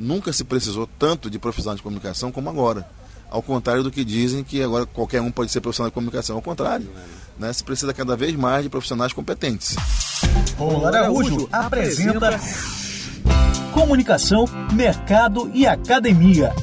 Nunca se precisou tanto de profissionais de comunicação como agora. Ao contrário do que dizem que agora qualquer um pode ser profissional de comunicação. Ao contrário, né? se precisa cada vez mais de profissionais competentes. Romulo Araújo apresenta Comunicação, Mercado e Academia.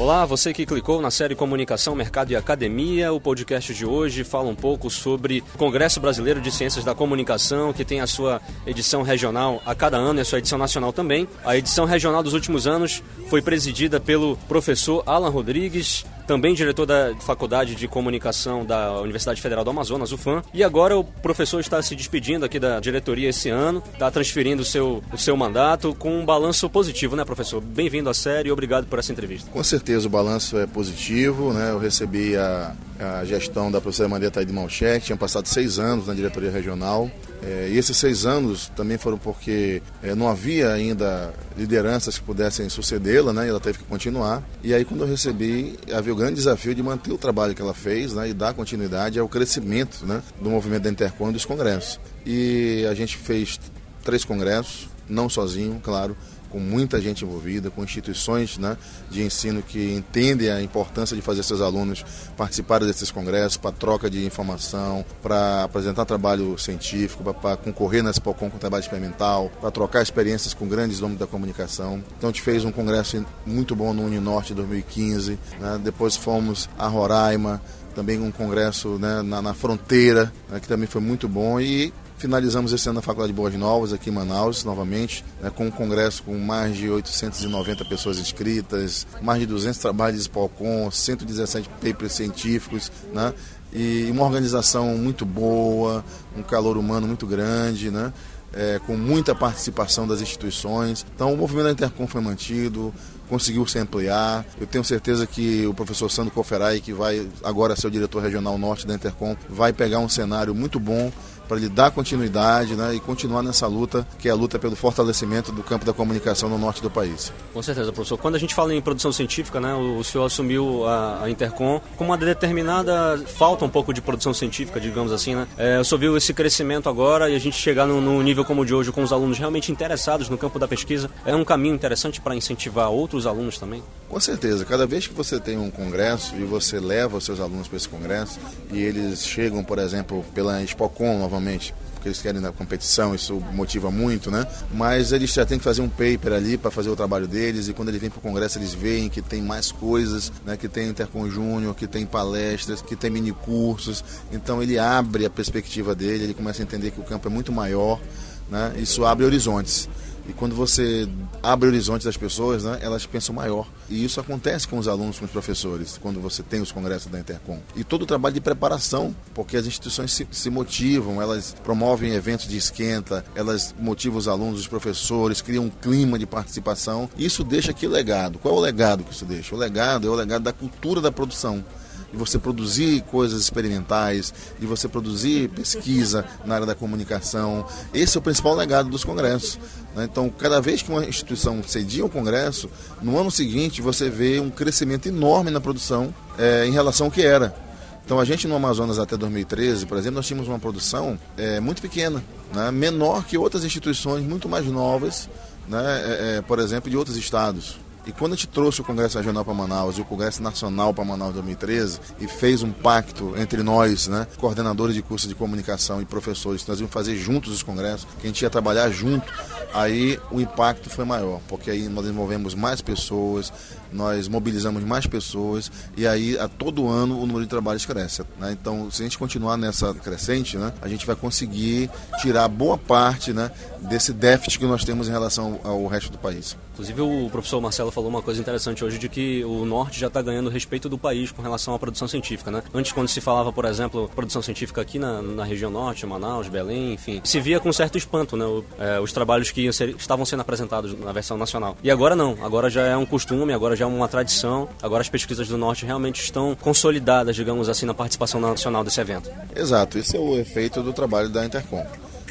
Olá, você que clicou na série Comunicação, Mercado e Academia. O podcast de hoje fala um pouco sobre o Congresso Brasileiro de Ciências da Comunicação, que tem a sua edição regional a cada ano e a sua edição nacional também. A edição regional dos últimos anos foi presidida pelo professor Alan Rodrigues, também diretor da Faculdade de Comunicação da Universidade Federal do Amazonas, UFAM. E agora o professor está se despedindo aqui da diretoria esse ano, está transferindo o seu, o seu mandato com um balanço positivo, né, professor? Bem-vindo à série e obrigado por essa entrevista. Com certeza o balanço é positivo, né? Eu recebi a, a gestão da professora Maria Taide Malchek, tinha passado seis anos na diretoria regional. É, e esses seis anos também foram porque é, não havia ainda lideranças que pudessem sucedê-la, né? E ela teve que continuar. E aí, quando eu recebi, havia o grande desafio de manter o trabalho que ela fez, né? E dar continuidade ao crescimento, né? Do movimento da Intercom e dos congressos. E a gente fez três congressos, não sozinho, claro, com muita gente envolvida, com instituições né, de ensino que entendem a importância de fazer seus alunos participarem desses congressos para troca de informação, para apresentar trabalho científico, para concorrer na Expocom com trabalho experimental, para trocar experiências com grandes nomes da comunicação. Então a gente fez um congresso muito bom no Uninorte em 2015, né, depois fomos a Roraima, também um congresso né, na, na, fronteira, né, que também foi muito bom e Finalizamos esse ano na Faculdade de Boas Novas, aqui em Manaus, novamente, né, com um congresso com mais de 890 pessoas inscritas, mais de 200 trabalhos de Spalcom, 117 papers científicos, né, e uma organização muito boa, um calor humano muito grande, né, é, com muita participação das instituições. Então, o movimento da Intercom foi mantido, conseguiu se ampliar. Eu tenho certeza que o professor Sandro Coferai, que vai agora ser o diretor regional norte da Intercom, vai pegar um cenário muito bom para lhe dar continuidade né, e continuar nessa luta, que é a luta pelo fortalecimento do campo da comunicação no norte do país. Com certeza, professor. Quando a gente fala em produção científica, né, o senhor assumiu a, a Intercom com uma determinada falta um pouco de produção científica, digamos assim. Né? É, o senhor viu esse crescimento agora e a gente chegar no nível como o de hoje, com os alunos realmente interessados no campo da pesquisa, é um caminho interessante para incentivar outros alunos também? Com certeza. Cada vez que você tem um congresso e você leva os seus alunos para esse congresso e eles chegam, por exemplo, pela Expocom novamente, porque eles querem na competição, isso motiva muito, né? Mas eles já têm que fazer um paper ali para fazer o trabalho deles e quando ele vem para o congresso eles veem que tem mais coisas, né? Que tem Intercom Júnior, que tem palestras, que tem mini cursos. Então ele abre a perspectiva dele, ele começa a entender que o campo é muito maior, né? Isso abre horizontes. E quando você abre horizontes das pessoas, né, elas pensam maior. E isso acontece com os alunos, com os professores, quando você tem os congressos da Intercom. E todo o trabalho de preparação, porque as instituições se, se motivam, elas promovem eventos de esquenta, elas motivam os alunos, os professores, criam um clima de participação. E isso deixa aqui legado. Qual é o legado que isso deixa? O legado é o legado da cultura da produção de você produzir coisas experimentais, de você produzir pesquisa na área da comunicação. Esse é o principal legado dos congressos. Né? Então, cada vez que uma instituição cedia um congresso, no ano seguinte você vê um crescimento enorme na produção é, em relação ao que era. Então, a gente no Amazonas até 2013, por exemplo, nós tínhamos uma produção é, muito pequena, né? menor que outras instituições muito mais novas, né? É, por exemplo, de outros estados. E quando a gente trouxe o Congresso Regional para Manaus e o Congresso Nacional para Manaus em 2013 e fez um pacto entre nós, né, coordenadores de cursos de comunicação e professores, nós íamos fazer juntos os congressos, que a gente ia trabalhar junto, aí o impacto foi maior, porque aí nós envolvemos mais pessoas, nós mobilizamos mais pessoas e aí a todo ano o número de trabalhos cresce. Né? Então, se a gente continuar nessa crescente, né, a gente vai conseguir tirar boa parte né, desse déficit que nós temos em relação ao resto do país. Inclusive, o professor Marcelo falou uma coisa interessante hoje de que o norte já está ganhando respeito do país com relação à produção científica. Né? Antes, quando se falava, por exemplo, produção científica aqui na, na região norte, Manaus, Belém, enfim, se via com certo espanto né, o, é, os trabalhos que ser, estavam sendo apresentados na versão nacional. E agora não, agora já é um costume, agora já é uma tradição. Agora as pesquisas do Norte realmente estão consolidadas, digamos assim, na participação nacional desse evento. Exato, esse é o efeito do trabalho da Intercom.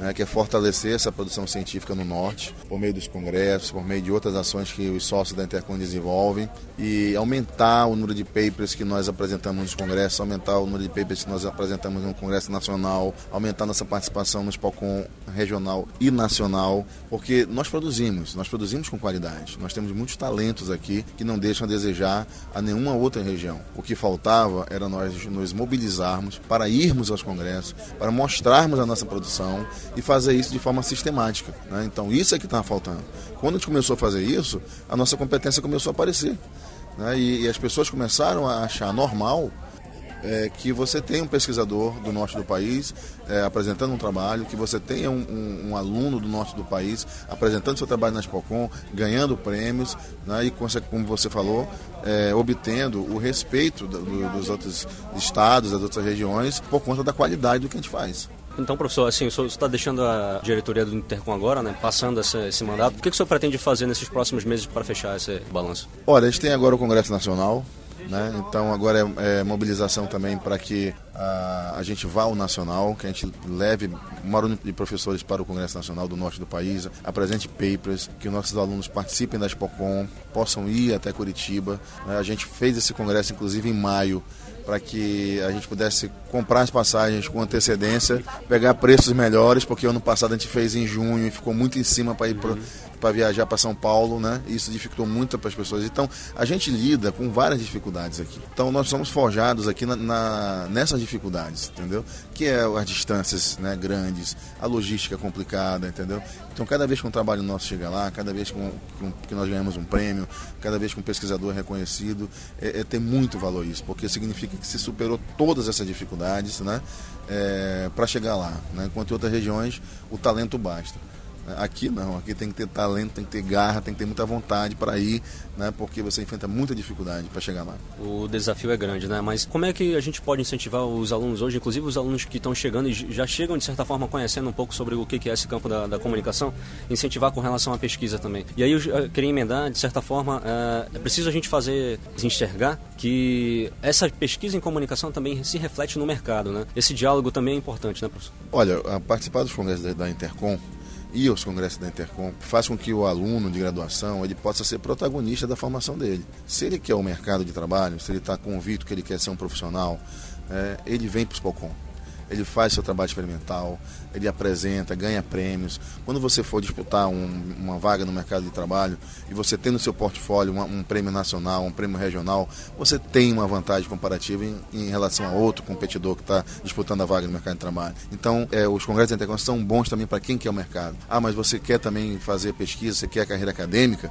Né, que é fortalecer essa produção científica no norte, por meio dos congressos, por meio de outras ações que os sócios da Intercom desenvolvem, e aumentar o número de papers que nós apresentamos nos congressos, aumentar o número de papers que nós apresentamos no Congresso Nacional, aumentar nossa participação no SPOCON regional e nacional, porque nós produzimos, nós produzimos com qualidade. Nós temos muitos talentos aqui que não deixam a desejar a nenhuma outra região. O que faltava era nós nos mobilizarmos para irmos aos congressos, para mostrarmos a nossa produção e fazer isso de forma sistemática. Né? Então, isso é que estava faltando. Quando a gente começou a fazer isso, a nossa competência começou a aparecer. Né? E, e as pessoas começaram a achar normal é, que você tenha um pesquisador do norte do país é, apresentando um trabalho, que você tenha um, um, um, aluno do norte do país apresentando seu trabalho na Expocom, ganhando prêmios né, e, como você falou, é, obtendo o respeito do, dos outros estados, das outras regiões, por conta da qualidade do que a gente faz. Então, professor, assim, o senhor está deixando a diretoria do Intercom agora, né, passando essa, esse mandato. O que, que o senhor pretende fazer nesses próximos meses para fechar esse balanço? Olha, a gente tem agora o Congresso Nacional, né? Então agora é, é mobilização também para que a, gente vá ao nacional, que a gente leve um número de professores para o Congresso Nacional do Norte do país, apresente papers, que os nossos alunos participem da Expocom, possam ir até Curitiba. Né? A gente fez esse congresso inclusive em maio para que a gente pudesse comprar as passagens com antecedência, pegar preços melhores, porque ano passado a gente fez em junho e ficou muito em cima para ir para para viajar para São Paulo, né? Isso dificultou muito para as pessoas. Então, a gente lida com várias dificuldades aqui. Então, nós somos forjados aqui na, na nessas dificuldades, entendeu? Que é as distâncias né, grandes, a logística complicada, entendeu? Então, cada vez que um trabalho nosso chega lá, cada vez que, um, que nós ganhamos um prêmio, cada vez que um pesquisador é reconhecido, é, é tem muito valor isso, porque significa que se superou todas essas dificuldades, né? É, para chegar lá, né? enquanto em outras regiões o talento basta. Aqui não, aqui tem que ter talento, tem que ter garra, tem que ter muita vontade para ir, né? Porque você enfrenta muita dificuldade para chegar lá. O desafio é grande, né? Mas como é que a gente pode incentivar os alunos hoje, inclusive os alunos que estão chegando e já chegam de certa forma conhecendo um pouco sobre o que é esse campo da, da comunicação, incentivar com relação à pesquisa também. E aí eu queria emendar, de certa forma, é, é preciso a gente fazer enxergar que essa pesquisa em comunicação também se reflete no mercado, né? Esse diálogo também é importante, né, professor? Olha, participar dos congressos da Intercom e aos congressos da Intercom faz com que o aluno de graduação ele possa ser protagonista da formação dele. Se ele quer o mercado de trabalho, se ele está convicto que ele quer ser um profissional, é, ele vem para o SPOCOM ele faz seu trabalho experimental, ele apresenta, ganha prêmios. Quando você for disputar um, uma vaga no mercado de trabalho e você tem no seu portfólio uma, um prêmio nacional, um prêmio regional, você tem uma vantagem comparativa em, em relação a outro competidor que está disputando a vaga no mercado de trabalho. Então, é, os congressos de integração são bons também para quem quer o mercado. Ah, mas você quer também fazer pesquisa, você quer a carreira acadêmica?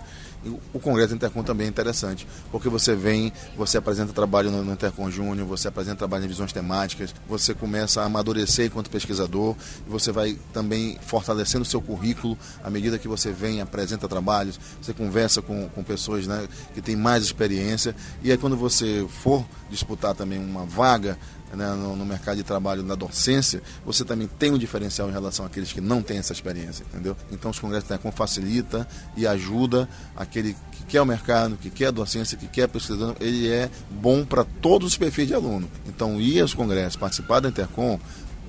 o Congresso Intercom também é interessante, porque você vem, você apresenta trabalho no, Intercom Júnior, você apresenta trabalho em visões temáticas, você começa a amadurecer enquanto pesquisador, e você vai também fortalecendo o seu currículo à medida que você vem, apresenta trabalhos, você conversa com, com pessoas né, que têm mais experiência, e aí quando você for disputar também uma vaga né, no, no, mercado de trabalho na docência, você também tem um diferencial em relação àqueles que não têm essa experiência, entendeu? Então os congressos Tecom facilita e ajuda aquele que quer o mercado, que quer a docência, que quer a pesquisa, ele é bom para todos os perfis de aluno. Então ir aos congressos, participar da Intercom,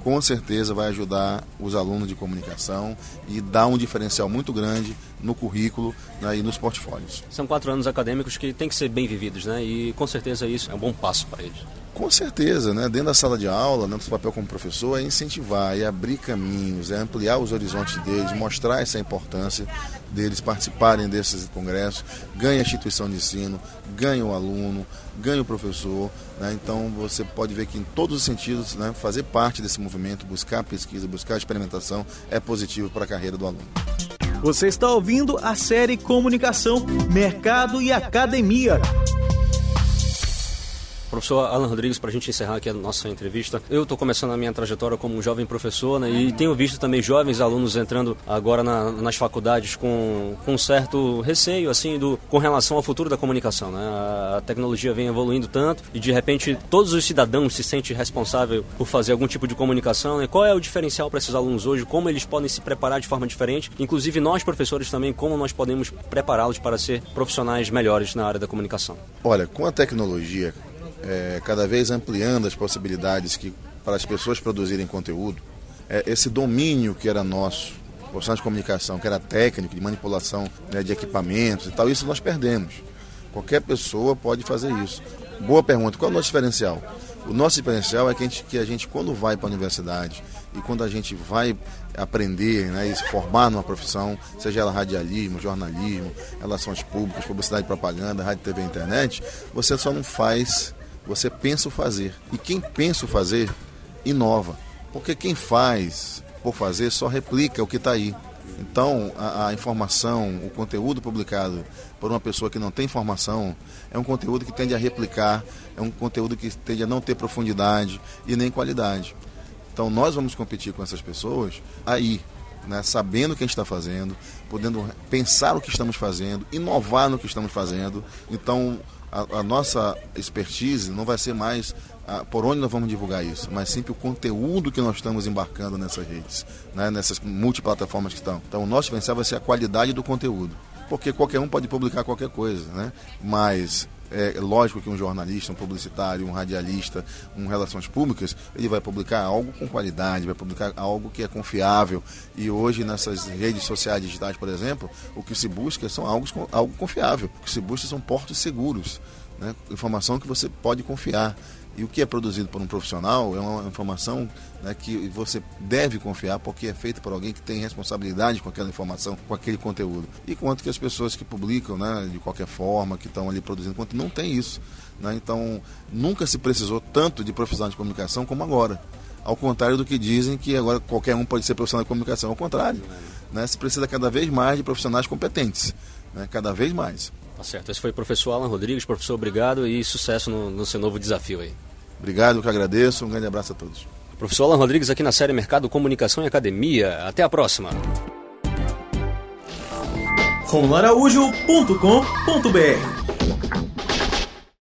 com certeza vai ajudar os alunos de comunicação e dar um diferencial muito grande no currículo né, e nos portfólios. São quatro anos acadêmicos que têm que ser bem vividos, né? E com certeza isso é um bom passo para eles. Com certeza, né? dentro da sala de aula, nosso papel como professor é incentivar, é abrir caminhos, é ampliar os horizontes deles, mostrar essa importância deles participarem desses congressos, ganha a instituição de ensino, ganha o aluno, ganha o professor. Né? Então você pode ver que em todos os sentidos, né, fazer parte desse movimento, buscar pesquisa, buscar experimentação é positivo para a carreira do aluno. Você está ouvindo a série Comunicação, Mercado e Academia. Professor Alan Rodrigues, para a gente encerrar aqui a nossa entrevista, eu estou começando a minha trajetória como um jovem professor né, e tenho visto também jovens alunos entrando agora na, nas faculdades com, com um certo receio assim do, com relação ao futuro da comunicação. Né? A tecnologia vem evoluindo tanto e de repente todos os cidadãos se sentem responsáveis por fazer algum tipo de comunicação. Né? Qual é o diferencial para esses alunos hoje? Como eles podem se preparar de forma diferente? Inclusive nós professores também, como nós podemos prepará-los para ser profissionais melhores na área da comunicação? Olha, com a tecnologia é, cada vez ampliando as possibilidades que, para as pessoas produzirem conteúdo, é, esse domínio que era nosso, profissional de comunicação, que era técnico, de manipulação né, de equipamentos e tal, isso nós perdemos. Qualquer pessoa pode fazer isso. Boa pergunta, qual é o nosso diferencial? O nosso diferencial é que a gente, que a gente quando vai para a universidade e quando a gente vai aprender né, e se formar numa profissão, seja ela radialismo, jornalismo, relações públicas, publicidade e propaganda, rádio, TV internet, você só não faz, você pensa o fazer. E quem pensa o fazer, inova. Porque quem faz por fazer só replica o que está aí. Então, a, a, informação, o conteúdo publicado por uma pessoa que não tem informação, é um conteúdo que tende a replicar, é um conteúdo que tende a não ter profundidade e nem qualidade. Então, nós vamos competir com essas pessoas aí, né, sabendo o que a gente está fazendo, podendo pensar o que estamos fazendo, inovar no que estamos fazendo. Então, a, a nossa expertise não vai ser mais a, por onde nós vamos divulgar isso, mas sempre o conteúdo que nós estamos embarcando nessas redes, né, nessas multiplataformas que estão. Então, o nosso pensar vai ser a qualidade do conteúdo, porque qualquer um pode publicar qualquer coisa, né? mas é lógico que um jornalista, um publicitário, um radialista, um relações públicas, ele vai publicar algo com qualidade, vai publicar algo que é confiável. E hoje nessas redes sociais digitais, por exemplo, o que se busca são algo, algo confiável. O que se busca são portos seguros, né? informação que você pode confiar. E o que é produzido por um profissional é uma informação né, que você deve confiar porque é feita por alguém que tem responsabilidade com aquela informação, com aquele conteúdo. E quanto que as pessoas que publicam né, de qualquer forma, que estão ali produzindo quanto não tem isso. Né? Então, nunca se precisou tanto de profissional de comunicação como agora. Ao contrário do que dizem que agora qualquer um pode ser profissional de comunicação. Ao contrário, né? se precisa cada vez mais de profissionais competentes. Né? Cada vez mais. Tá certo. Esse foi o professor Alan Rodrigues. Professor, obrigado e sucesso no, no seu novo desafio aí. Obrigado, eu que agradeço. Um grande abraço a todos. Professor Alan Rodrigues aqui na série Mercado, Comunicação e Academia. Até a próxima. romaraújo.com.br